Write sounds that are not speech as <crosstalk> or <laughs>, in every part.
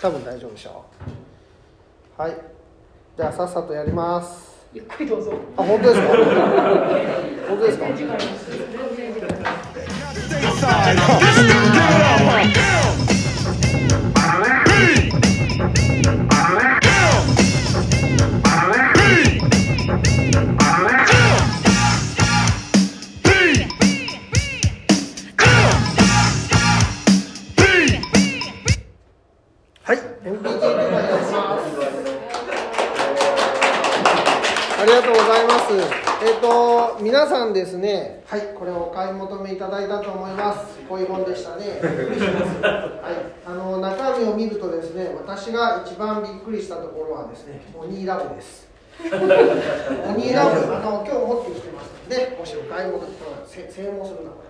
多分大丈夫でしょうはいじゃあさっさとやりますゆっくりどうぞ。あ本当ですか本当ですかさんですね、はい、これをお買い求めいただいたと思います。こういう本でしたね。はい、あの中身を見るとですね、私が一番びっくりしたところはですね、オニーラブです。オニーラブ、<laughs> あの今日持ってきてますので、もしお買い求めせ正門するなこ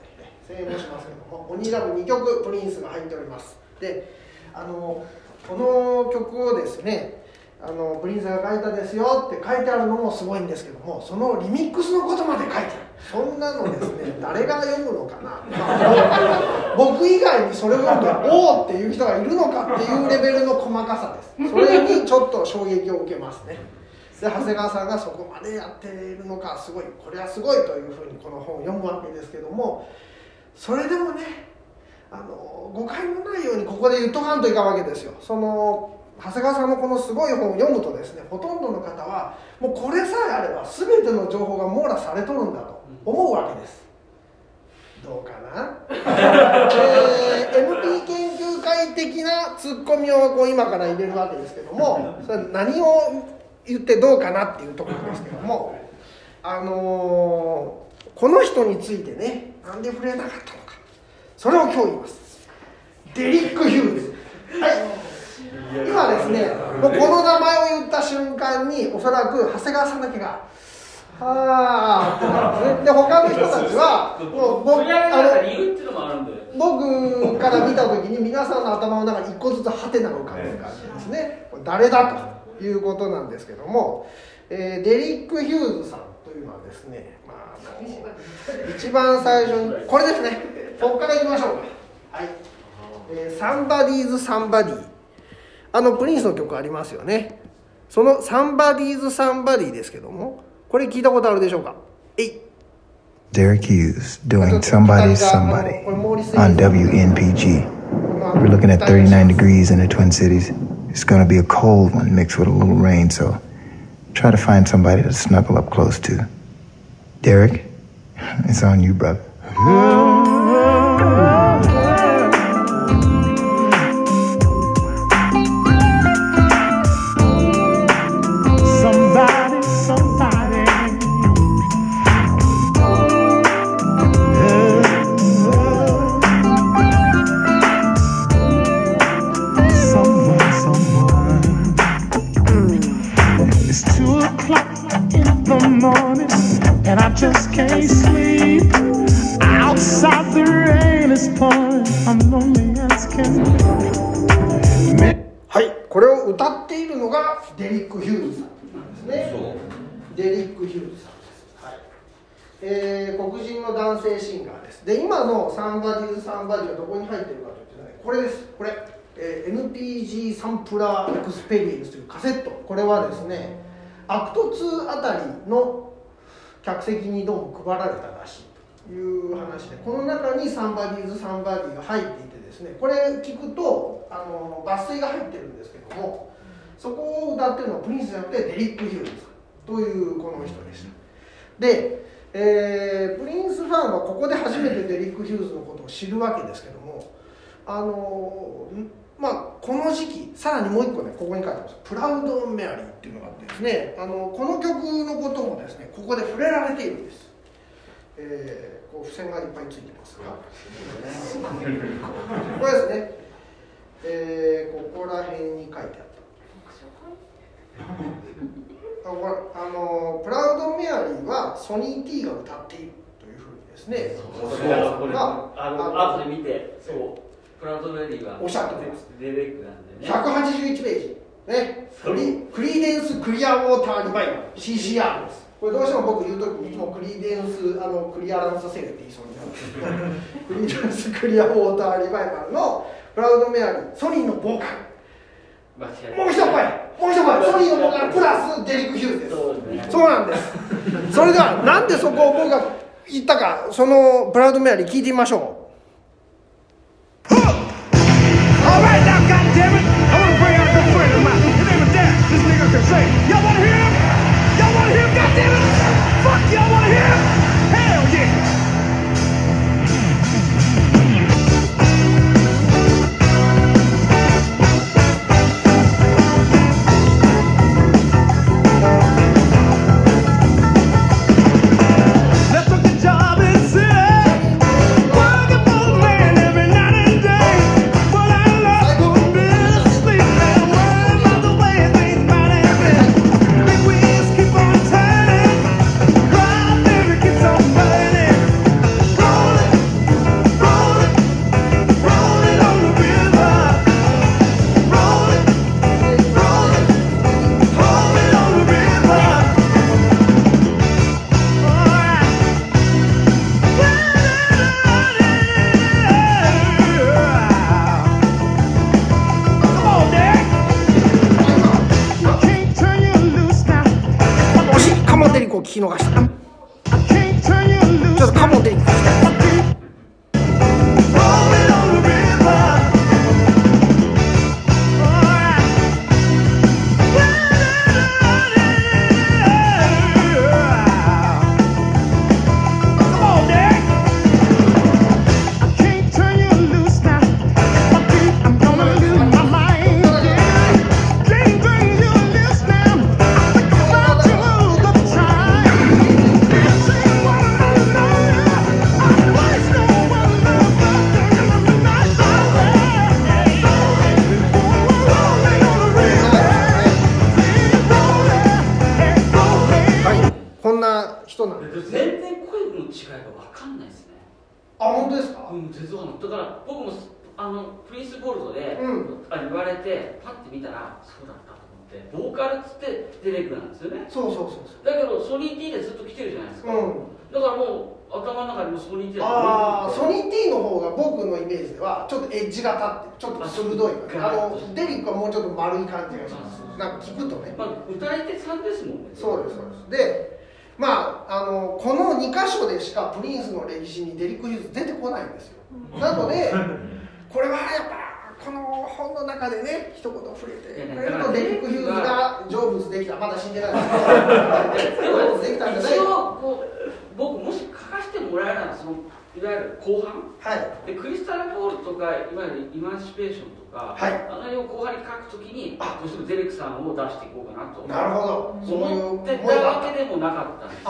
れ、ね、正門しますけども、オニーラブ2曲プリンスが入っております。で、あのこの曲をですね。あのプリンスが書いたですよって書いてあるのもすごいんですけどもそのリミックスのことまで書いてある。そんなのですね。<laughs> 誰が読むのかな、ま <laughs> あ僕以外にそれを読んで「おお!」っていう人がいるのかっていうレベルの細かさです。それにちょっと衝撃を受けますね。で長谷川さんがそこまでやっているのかすごいこれはすごいというふうにこの本を読むわけですけどもそれでもねあの誤解のないようにここで言っとかんといかんわけですよ。その長谷川さんのこのすごい本を読むとですねほとんどの方はもうこれさえあれば全ての情報が網羅されとるんだと思うわけです。どうかな、えー MP 研究会的なツッコミをこう今から入れるわけですけどもそれ何を言ってどうかなっていうところですけどもあのーこの人についてねなんで触れなかったのか。それを今日言います。デリック・ヒューズ。はい。今ですねもうこの名前を言った瞬間におそらく長谷川さんだけが「はあ」ってなるんですね。で他の人たちはもう僕から見た時に皆さんの頭の中に一個ずつハテナが浮かんでる感じですね。誰だということなんですけども、えーデリック・ヒューズさんというのはですね、まあ、あの一番最初にこれですね。ここからいきましょう。かはい「えー、サンバディーズ・サンバディ」あのプリンスの曲ありますよねその「サンバディーズ・サンバディ」ですけどもこれ聞いたことあるでしょうかえい Derek Hughes doing Somebody's Somebody on WNPG. まあ We're looking at 39 degrees in the Twin Cities. It's going to be a cold one mixed with a little rain, so try to find somebody to snuggle up close to. Derek, it's on you, brother. プラエクスペリエンスというカセット。これはですね、 Act 2あたりの客席にどうも配られたらしいという話でこの中に Somebody's Somebody が入っていてですねこれ聞くとあの抜粋が入ってるんですけどもそこを歌ってるのはプリンスじゃなくてデリック・ヒューズさんというこの人でしたで、えープリンスファンはここで初めてデリック・ヒューズのことを知るわけですけどもあのんまあこの時期さらにもう一個ねここに書いてます「プラウド・オン・メアリー」っていうのがあってですねあのこの曲のこともですねここで触れられているんです。えーこう付箋がいっぱいついてます。がこれですね、えーここら辺に書いてあった。あこれあのプラウド・メアリーはソニー・ティが歌っているというふうにですね。そうこれがあの後で見てそうプラウドメリーはおっしゃってます。デレックなんでね。181ページ。ね。クリクリーデンスクリアウォーターリバイバル CCR です。これどうしても僕言う時にいつもクリーデンスあのクリアランスセールって言いそうになる。んですけどクリーデンスクリアウォーターリバイバルのプラウドメアリーソニーのボーカル。もう一声もう一声ソニーのボーカルプラスデリック・ヒューズです。ね。そうなんです。それではなんでそこを僕が言ったかそのプラウドメアリー聞いてみましょ All God damn it! Fuck you, I wanna hear パッて見たらそうだったと思ってボーカルっつってデレクなんですよね。そうそうそうそだけどソニー T でずっと来てるじゃないですか、ううん。だからもう頭の中にもソニー T だああソニー T の方が僕のイメージではちょっとエッジが立ってちょっと鋭いあのデリックはもうちょっと丸い感じがします。なんか聞くとね。まあ、歌い手さんですもんね。そうですそうです。でまああのこの2箇所でしかプリンスの歴史にデリック・ヒューズ出てこないんですよ。なので <laughs> これはやっぱこの本の中でね一言触れてくれるとデリック・ヒューズが成仏できた。まだ死んでない。ですけど成仏できたんじゃない一か応こう僕もし書かせてもらえるならそのいわゆる後半？はい。でクリスタル・ボールとかいわゆるイマンシペーションとか、はい。あの辺を後半に書くときにあ。どうしてもデレクさんを出していこうかなと。なるほど。思ってたたわけでもなかったんです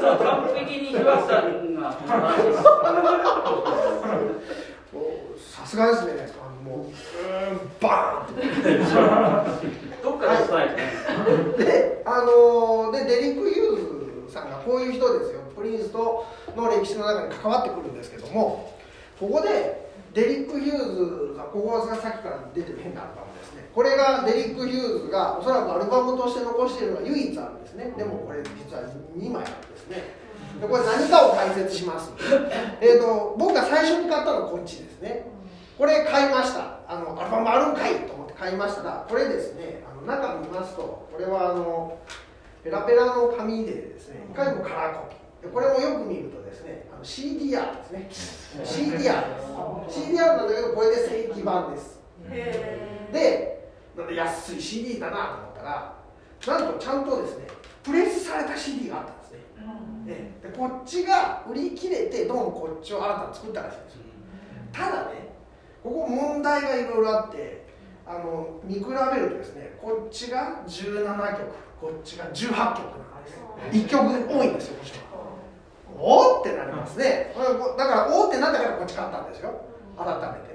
完璧に岩瀬さんがさすがですね。あのもう、うーん、バーンって。どっかで伝えて、で、あので、デリック・ヒューズさんがこういう人ですよ。プリンスとの歴史の中に関わってくるんですけども、ここで、デリック・ヒューズさん、ここがさっきから出てる変なアルバムですね。これがデリック・ヒューズがおそらくアルバムとして残しているのが唯一あるんですね。でもこれ実は2枚あるんですね。でこれ何かを解説します。えっ、と僕が最初に買ったのはこっちですね。これ買いました。あのアルバムあるんかいと思って買いましたら、これですね。あの中見ますと、これはあのペラペラの紙でですね、いかにもカラーコピー。でこれもよく見るとですね、あの CDR ですね。CDR です。CDR なんだけどこれで正規版です。で、なんで安い CD だなと思ったら、なんとちゃんとですね、プレスされた CD があったんでこっちが売り切れてどうもこっちを新たに作ったらしいんですよ。ただねここ問題がいろいろあってあの見比べるとですねこっちが17曲こっちが18曲なんです。1曲多いんですよもちろん。おーってなりますね。だからおーってなったからこっち買ったんですよ。改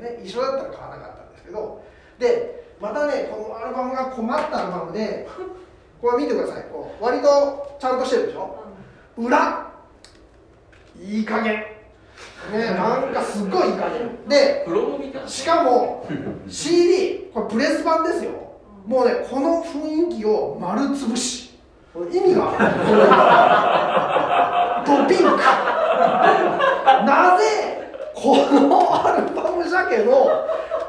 めてね。一緒だったら買わなかったんですけど。でまたねこのアルバムが困ったアルバムで <laughs> これ見てください。こう割とちゃんとしてるでしょ裏。いい加減。ねなんかすごいいい感じでしかも CD これプレス版ですよ。もうねこの雰囲気を丸潰し。意味が。あるドピンク。なぜこのアルバムジャケの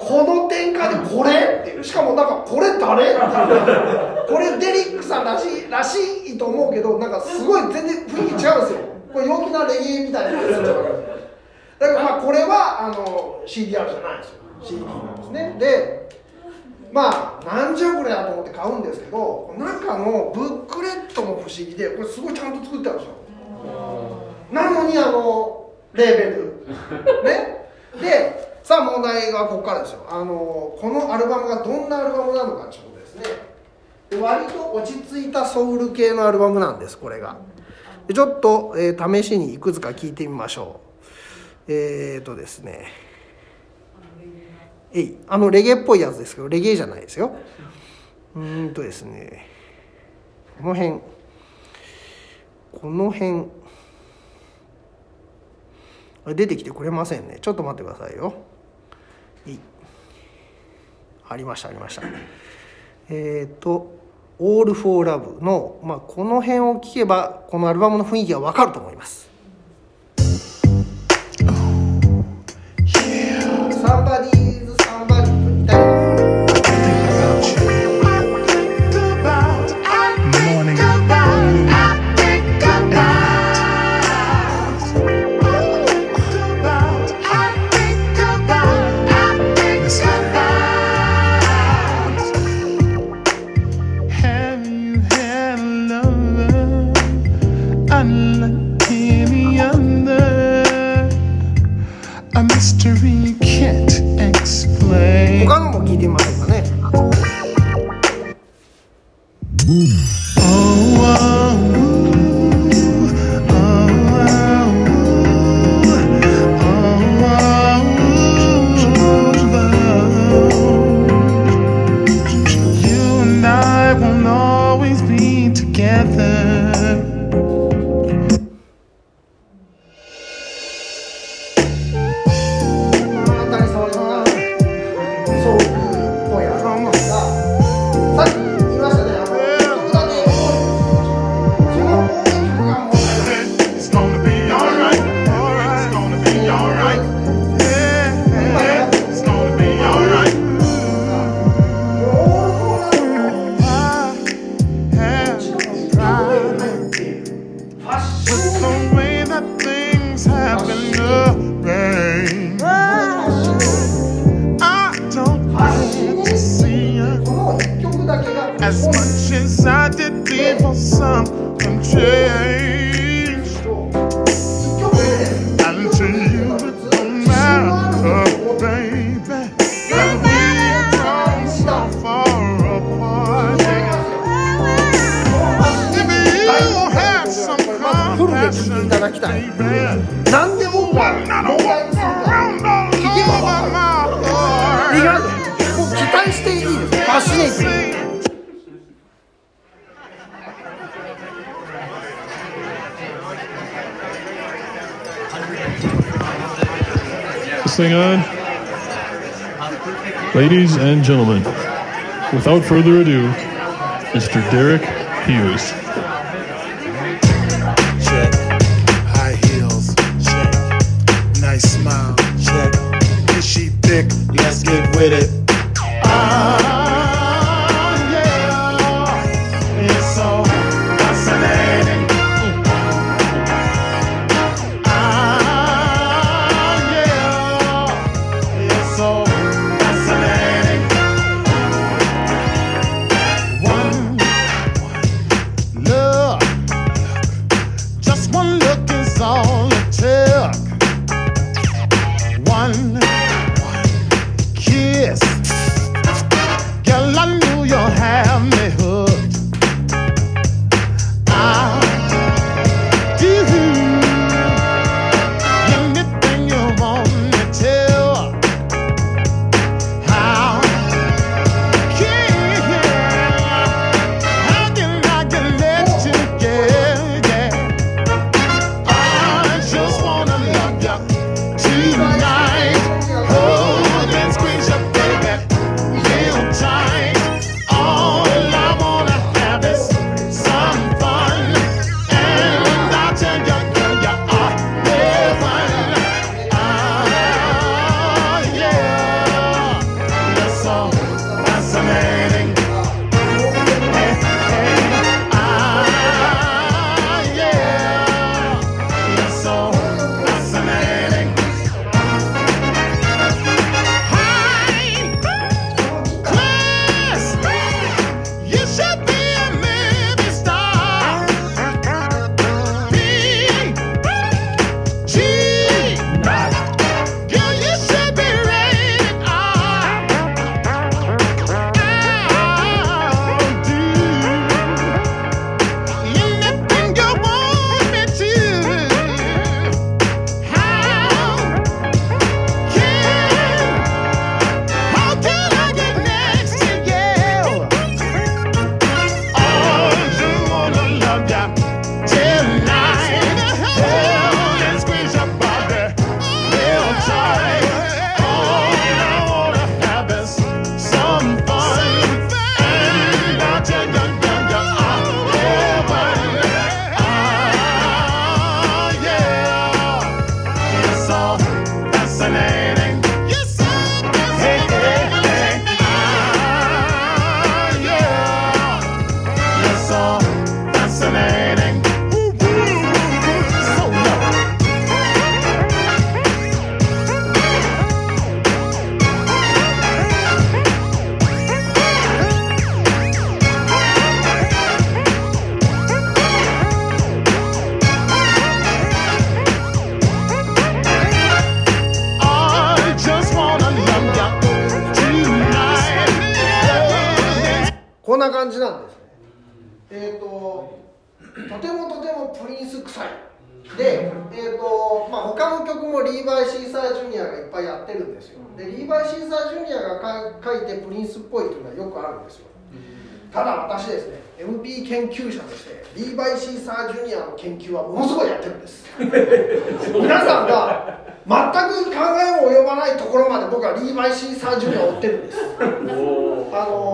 この展開でこれ？っていう。しかもなんかこれ誰？これデリックさんらしいらしいと思うけどなんかすごい全然雰囲気違うんですよ。これ陽気なレゲエみたいなやつだからまあこれはあの CDR じゃないんですよ。CD なんですね。でまあなんじゃこれだと思って買うんですけど中のブックレットも不思議でこれすごいちゃんと作ってあるんですよ。なのにあのレーベル。ね。でさあ問題はここからですよ。あのこのアルバムがどんなアルバムなのかということですね。で割と落ち着いたソウル系のアルバムなんですこれが。ちょっと、えー試しにいくつか聞いてみましょう。えー、とですね。えいあのレゲエっぽいやつですけどレゲエじゃないですよ。うーんとですね。この辺。この辺。出てきてくれませんね。ちょっと待ってくださいよ。ありましたありました。えっ、と「All for Love の」まあ、この辺を聞けばこのアルバムの雰囲気がわかると思います。Gentlemen, without further ado, Mr. Derek Hughes. check. High heels, check. Nice smile, check. Is she thick? Let's get with it. Ah, な感じなんですね。えっ、ととてもとてもプリンス臭い。で、えーとまあ、他の曲もリーバイ・シーサー・ジュニアがいっぱいやってるんですよ。でリーバイ・シーサー・ジュニアが書いてプリンスっぽいっていうのはよくあるんですよ。ただ私ですね MP 研究者としてリーバイ・シーサー・ジュニアの研究はものすごいやってるんです。<laughs> 皆さんが全く考えも及ばないところまで僕はリーバイ・シーサー・ジュニアを追ってるんです。あの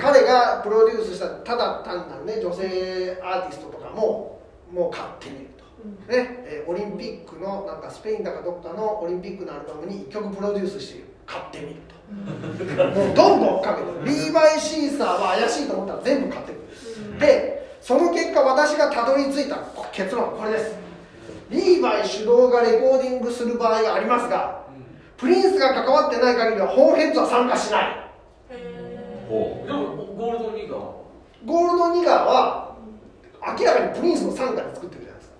彼がプロデュースしたただ単なるね女性アーティストとかももう買ってみると、ねえーオリンピックのなんかスペインだかどっかのオリンピックのアルバムに1曲プロデュースしている。買ってみるともうどんどん追っかけてリーバイ・シーサーは怪しいと思ったら全部買ってくるでその結果私がたどり着いた結論はこれです。リーバイ主導がレコーディングする場合がありますがプリンスが関わってない限りはホーンヘッズは参加しない。ほでも Goldnigga は？ Goldnigga は明らかにプリンスの傘下で作ってるじゃないです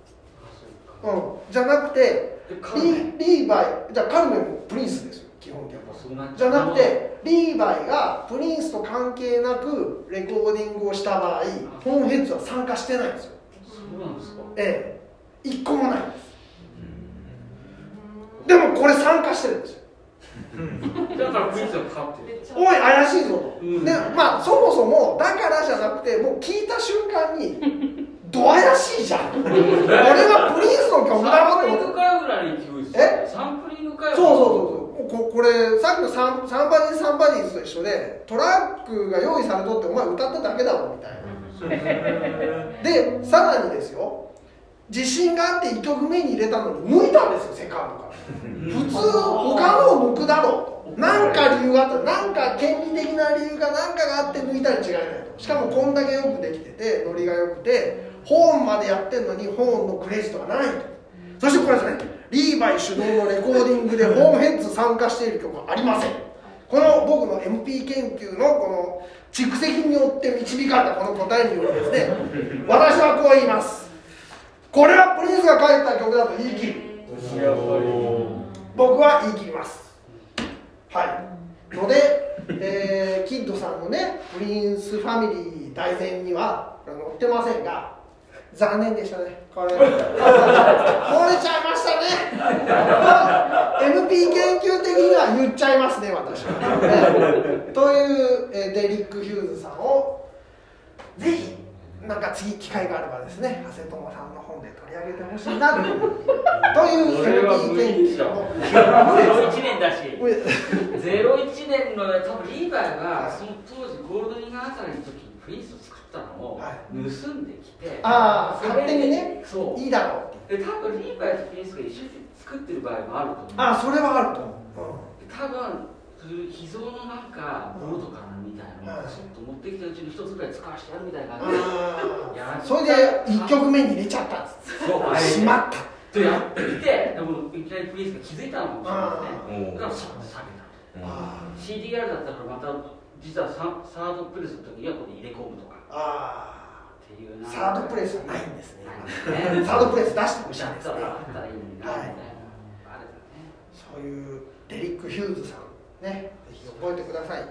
か、うん、じゃなくてリーバイじゃあカルメンもプリンスですよ基本的に。じゃなくてリーバイがプリンスと関係なくレコーディングをした場合ホーンヘッズは参加してないんですよ。そうなんですか。ええ。一個もない。んですでもこれ参加してるんですよ。<laughs> だからプリンスがかかってる。おい怪しいぞと、うん。でまあそもそもだからじゃなくてもう聞いた瞬間にど怪しいじゃん。<laughs> 俺はプリンスの曲だサンプリングかよぐらいの勢いですよ。え？サンプリングかよ。そうそうそうそうここれさっきのサンサンバディサンバディーズと一緒でトラックが用意されとってお前歌っただけだろみたいな。<laughs> でさらにですよ。自信があって1曲目に入れたのに抜いたんですよセカンドから。普通他のを抜くだろうと。何か理由があった。何か権利的な理由が何かがあって抜いたに違いないと。しかもこんだけよくできててノリが良くてホーンまでやってんのにホーンのクレジットがないと。そしてこれですねリーバイ主導のレコーディングでホーンヘッズ参加している曲はありません。この僕の MP 研究のこの蓄積によって導かれたこの答えによりですね私はこう言います。これはプリンスが書いた曲だと言い切る。僕は言い切ります。はい。ので、えーキッドさんのねプリンスファミリー大全には載ってませんが残念でしたねこれ。漏れちゃいましたね。MP 研究的には言っちゃいますね私。は、ね。という、えーデリック・ヒューズさんをぜひなんか次機会があればですね長谷友さんの本で取り上げてほしいなと。いうというそれは MP 無理でしょ研究を01 <laughs> 年だし。無理01年の多分リーバイがその当時ゴールドニガーあたりの時にプリンスを作ったのをは盗んできて、ああそれで勝手にねそう。いいだろうって。で多分リーバイとプリンスが一緒に作ってる場合もあると思う。ああそれはあると思う、多分そういう秘蔵のなんかボードかなみたいなのはいをちょっと持ってきたうちの一つぐらい使わせてやるみたいな。あ感じであそれで1曲目に入れちゃったんですそう。しまったとやってきてでもいきなりプリンスが気づいたのかもしれないね。うん。だからそこで下げたあ CDR だったからまた実はササードプレスの時にはここで入れ込むとか。あっていうな。サードプレスはないんですね。ね。サードプレス出してほしいだっですね。そういうデリック・ヒューズさんね。ぜひ覚えてください。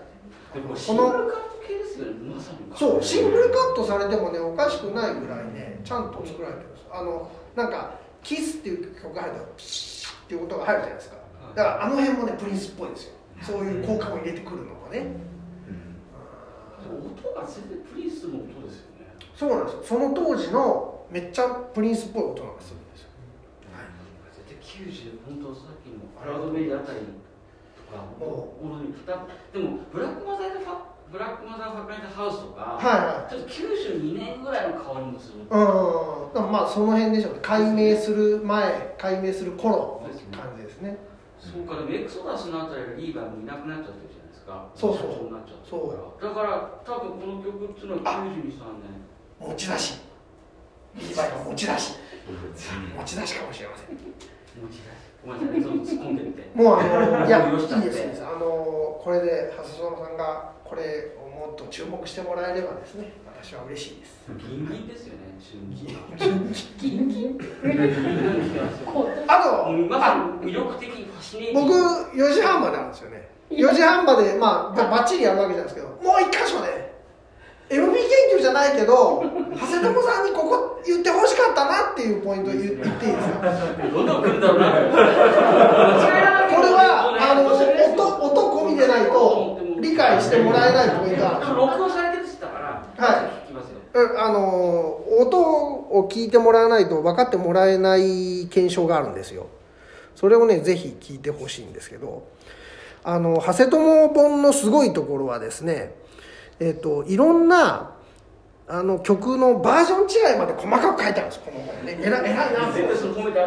でもこシングルのカット系ですよねまさに。そうシングルカットされてもねおかしくないぐらいねちゃんと作られてるんです。あのなんか「キス」っていう曲が入るとピシッっていう音が入るじゃないですか。だからあの辺もねプリンスっぽいですよ。そういう効果を入れてくるのがね音が全然プリンスの音ですよね。そうなんですよ。その当時のめっちゃプリンスっぽい音なんですよ。絶対90本当さっきのクラウドメディアあたりとかものにでもブラックマザーファブラックマザーファカイトハウスとか、はいはい。ちょっと92年ぐらいの香りもする。うんまあその辺でしょうね。解明する前解明する頃の感じですね。そうかでもエクソダスのあたりがリーバーもいなくなっちゃってですか？そうそう。社長になっちゃってそうだから多分この曲っていうのは92、3年。持ち出し。リーバイの持ち出し。持ち出しかもしれません。持ち出し。ごめんなさい。ねその突っ込んでみて。もうあのいやいいですあのこれで長谷園さんがこれをもっと注目してもらえればですね。私は嬉しいです。ギンギンですよね春季ギンギンもあとうまさあに魅力的僕グ。4時半までなんですよね4時半までまあばっちりやるわけじゃないですけどもう一箇所ね MB 研究じゃないけど長谷友さんにここ言ってほしかったなっていうポイント言言っていいですかどんどん来るんだろうな。<laughs> これはあの音音込みでないと理解してもらえないポイントが録音されてるって言ったから、はい。聞きますよ。うんあの音を聞いてもらわないと分かってもらえない現象があるんですよ。それをねぜひ聞いてほしいんですけどあの長谷友本のすごいところはですねえっ、といろんなあの曲のバージョン違いまで細かく書いてあるんですこの本ね偉い偉いな絶対その褒めいや、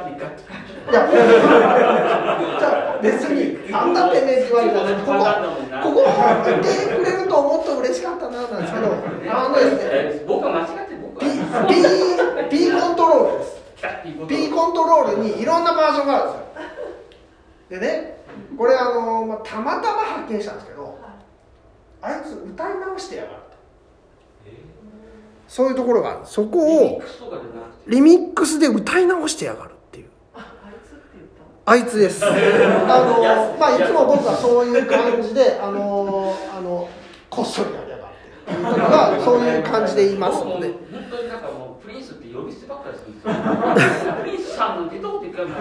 じゃあ別に、なんだってめって言われたら、ここ、ここ言ってくれると思って嬉しかったななんですけど、あのですね、え僕は間違って僕は。P, P コントロールです。P コントロールにいろんなバージョンがあるんですよ。でね、これあの、まあ、たまたま発見したんですけど、あいつ歌い直してやがると。そういうところがある。そこをリミックスとかじゃなくて？リミックスで歌い直してやがるっていう。あいつです。<laughs> あの、まあ、いつも僕はそういう感じで、あの、あの、こっそりやりやがってっていう時は、そういう感じで言いますので。本当になんかもうプリンスって呼び捨てばっかりするんですよ。<laughs> プリンスさんなんてどうって言うか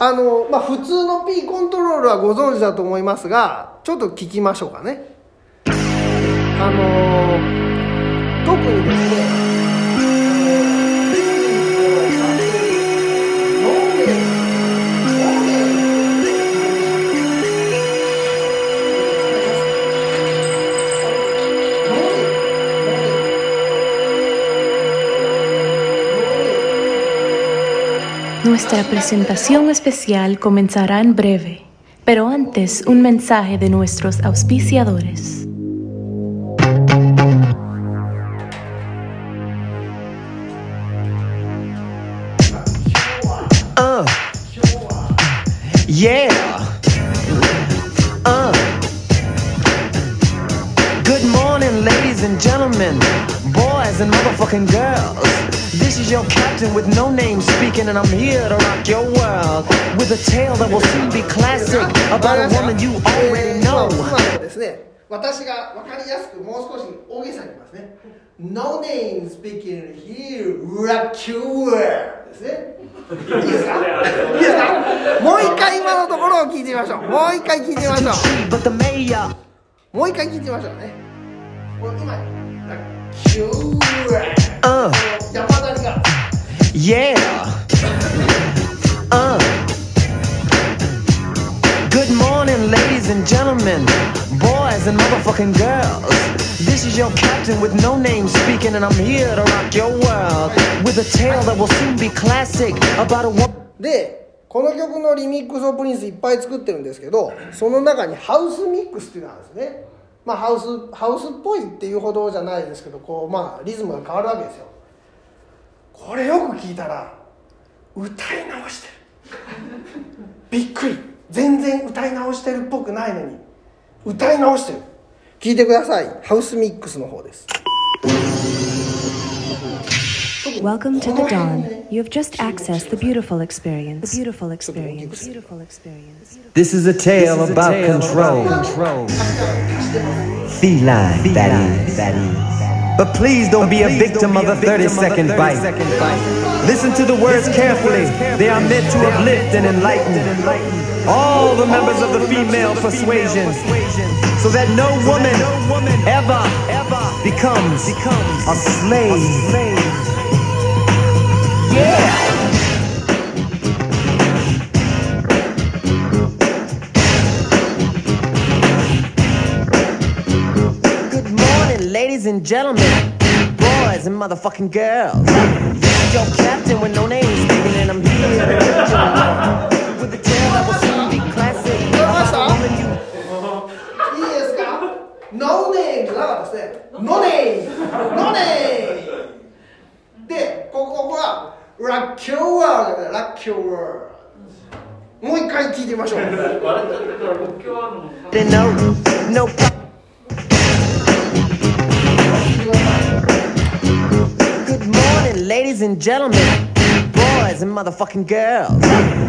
あの、まあ、普通の P コントロールはご存知だと思いますが、ちょっと聞きましょうかね。あの、特にですね、Nuestra presentación especial comenzará en breve, pero antes un mensaje de nuestros auspiciadores. Uh. Yeah. Boys and motherfucking girls. This is your captain with no name speaking, and I'm here to rock your world with a tale that will soon be classic about a woman you already know. 私が分かりやすくもう少し大げさに言いますね。No name speaking here, rock your world ですね。いいですかいいですかもう一回今のところを聞いてみましょう。もう一回聞いてみましょう。もう一回聞いてみましょうね。今、Uh. 山谷が。Yeah. Uh. Good morning, ladies and gentlemen, boys and motherfucking girls. This is your captain with no name speaking, and I'm here to rock your world with a tale that will soon be classic about a woman. で、この曲のリミックスをプリンスいっぱい作ってるんですけど、その中にハウスミックスっていうのがあるんですね。まあハウス、ハウスっぽいっていうほどじゃないですけど、こう、まあリズムが変わるわけですよ。これよく聞いたら、歌い直してる。びっくり。全然歌い直してるっぽくないのに、歌い直してる。聞いてください。ハウスミックスの方です。Welcome to the dawn. You have just accessed the beautiful experience. The beautiful experience. Beautiful experience. This is a tale about control. Feline, that is. That is. But please don't be a victim of a 30 second bite. Listen to the words carefully. They are meant to uplift and enlighten all the members of the female persuasion so that no woman ever becomes a slave Yeah! Good morning, ladies and gentlemen, boys and motherfucking girls. This is your captain with no name speaking, and I'm here to let you know with a tale that will soon be classic. about a woman you いいですか ?No name じゃなかったですね。No name! No name! で、ここここは、 ラッキョーワールドだラッキョーワールド。もう一回聞いてみましょう。 didn't know. No pro- Good morning, ladies and gentlemen, boys and motherfucking girls.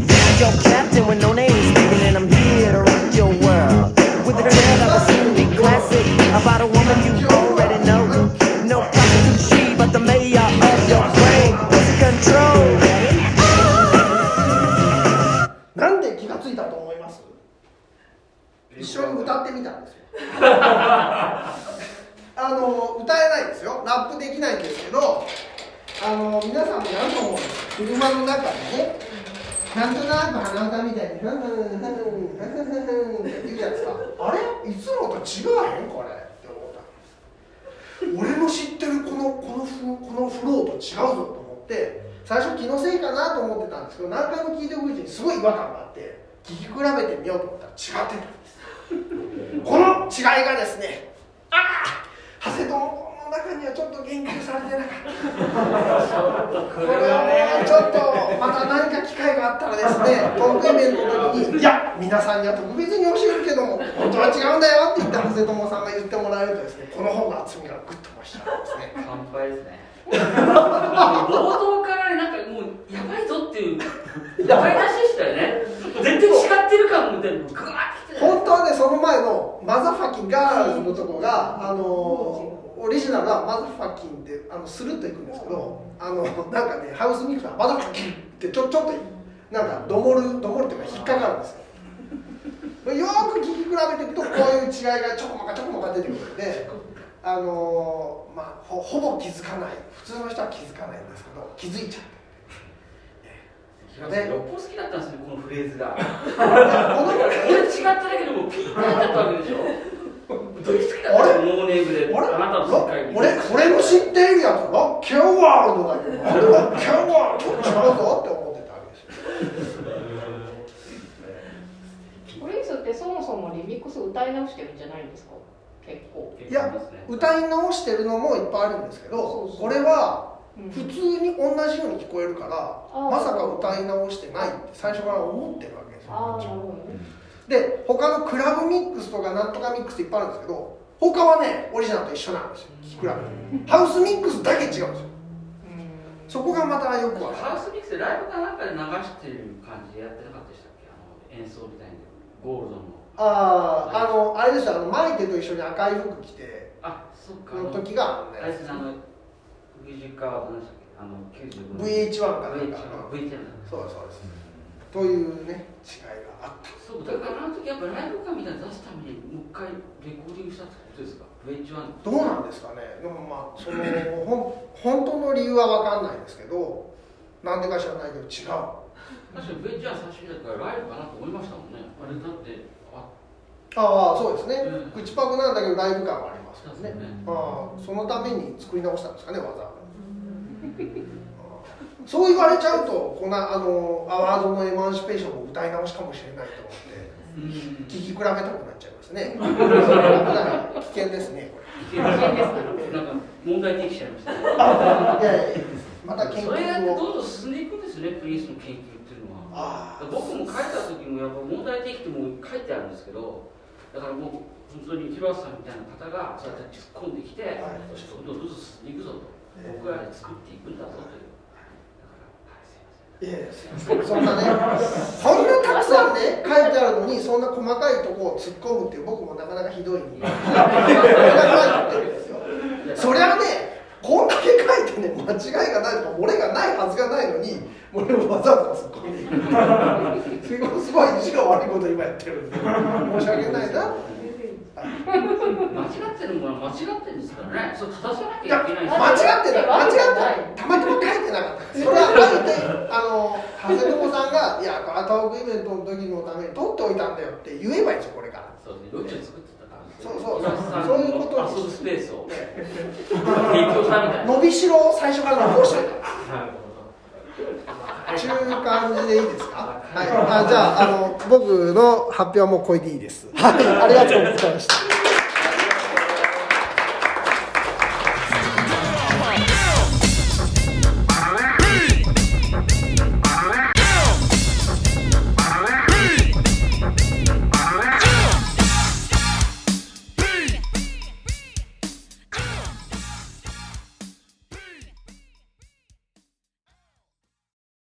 みようと思ったら違ってたんですこの違いがですねああ長谷友の中にはちょっと言及されてなかった。これはもうちょっとまた何か機会があったらですねトークイベントの時に「いや皆さんには特別に教えるけども本当は違うんだよ」って言って長谷友さんが言ってもらえるとですねこの本の厚みがグッと増しちゃうんですね。乾杯ですね。<laughs> 冒頭からなんかもうやばいぞっていうやばい出しでしたよね絶対誓ってる感も出るグワーって本当はねその前のマザファキンガールズのとこがあのオリジナルはマザファキンってあのスルッといくんですけどあのなんかねハウスミクスはマザファキンってちょちょっとなんかどもるどもるっていうか引っかかるんですよ。よーく聞き比べていくとこういう違いがちょこまかちょこまか出てくるんであのーまあほほぼ気づかない。普通の人は気づかないんですけど気づいちゃうね、よっぽど好きだったんですね、このフレーズが。このこれ違っただけでもピーってなったわけでしょ。どっち好きだったのノーネームで。あれ？あなたの世界に。俺俺の知っているやつラッキャワールドだけどあれラッキャワールド違うぞって思ってたわけですよプリンスってそもそもリミックス歌い直してるんじゃないんですか？結構いや歌い直してるのもいっぱいあるんですけどこれは普通に同じように聞こえるからまさか歌い直してないって最初から思ってるわけですよ。で他のクラブミックスとかなんとかミックスっていっぱいあるんですけど他はねオリジナルと一緒なんですよ。聞き比べてハウスミックスだけ違うんですよ。そこがまたよくわかるハウスミックスでライブかなんかで流してる感じでやってなかったでしたっけ？あの演奏みたいに。ゴールドの。あああのあれですよ。あのマイテと一緒に赤い服着てあそっか。の時があんねでしたっけあの95 VH1 か。なんか VH1 そうですそう。ですというね違いがあった。そうだからあの時やっぱライブ感みたいなの出すためにもう一回レコーディングしたってことですか？VH1 どうなんですかね。でもまあそのほん本当の理由は分かんないですけどなんでか知らないけど違う。確かに VH1 最初にだからライブかなと思いましたもんね。あれだってあああそうですね、口パクなんだけどライブ感はありますからね。あそのために作り直したんですかねわざわざそう言われちゃうとこんなあのアワードのエマンシペーションも歌い直しかもしれないと思って聞き比べたくなっちゃいますね。危険ですねこれなんか問題提起しちゃい。ましたねい。やい。やまた研究をそれどんどん進んでい。くんですねプリンスの研究ってい。うのは僕も書い。た時もやっぱ問題提起ってもう書い。てあるんですけどだからもう本当に広瀬さんみたい。な方がそうやって突っ込んできて、よしどんどんどんどん進んでい。くぞと、僕らで作っていくんだぞといういやいやそんなねこんなたくさんね書いてあるのにそんな細かいとこを突っ込むっていう僕もなかなかひどいんでそりゃねこんだけ書いてね間違いがないとか漏れがないはずがないのに俺もわざわざ突っ込んでいくすごいすごい意地が悪いこと今やってるんで。申し訳ないな間違ってるものは間違ってるんですからね、それ正さなきゃいけない間違ってない間違ってないたまたま書いてなかった。それはあえて <laughs> あの長谷友さんが「いやアトークイベントの時のために取っておいたんだよ」って言えばいいですよこれから。そうね、そうそうそう。そういうことに遊ぶスペースを提供したみたいな。伸びしろを最初から残しておいた。中感じでいいですか？はい。あじゃああの僕の発表はもうこれでいいです。はい。ありがとうございました。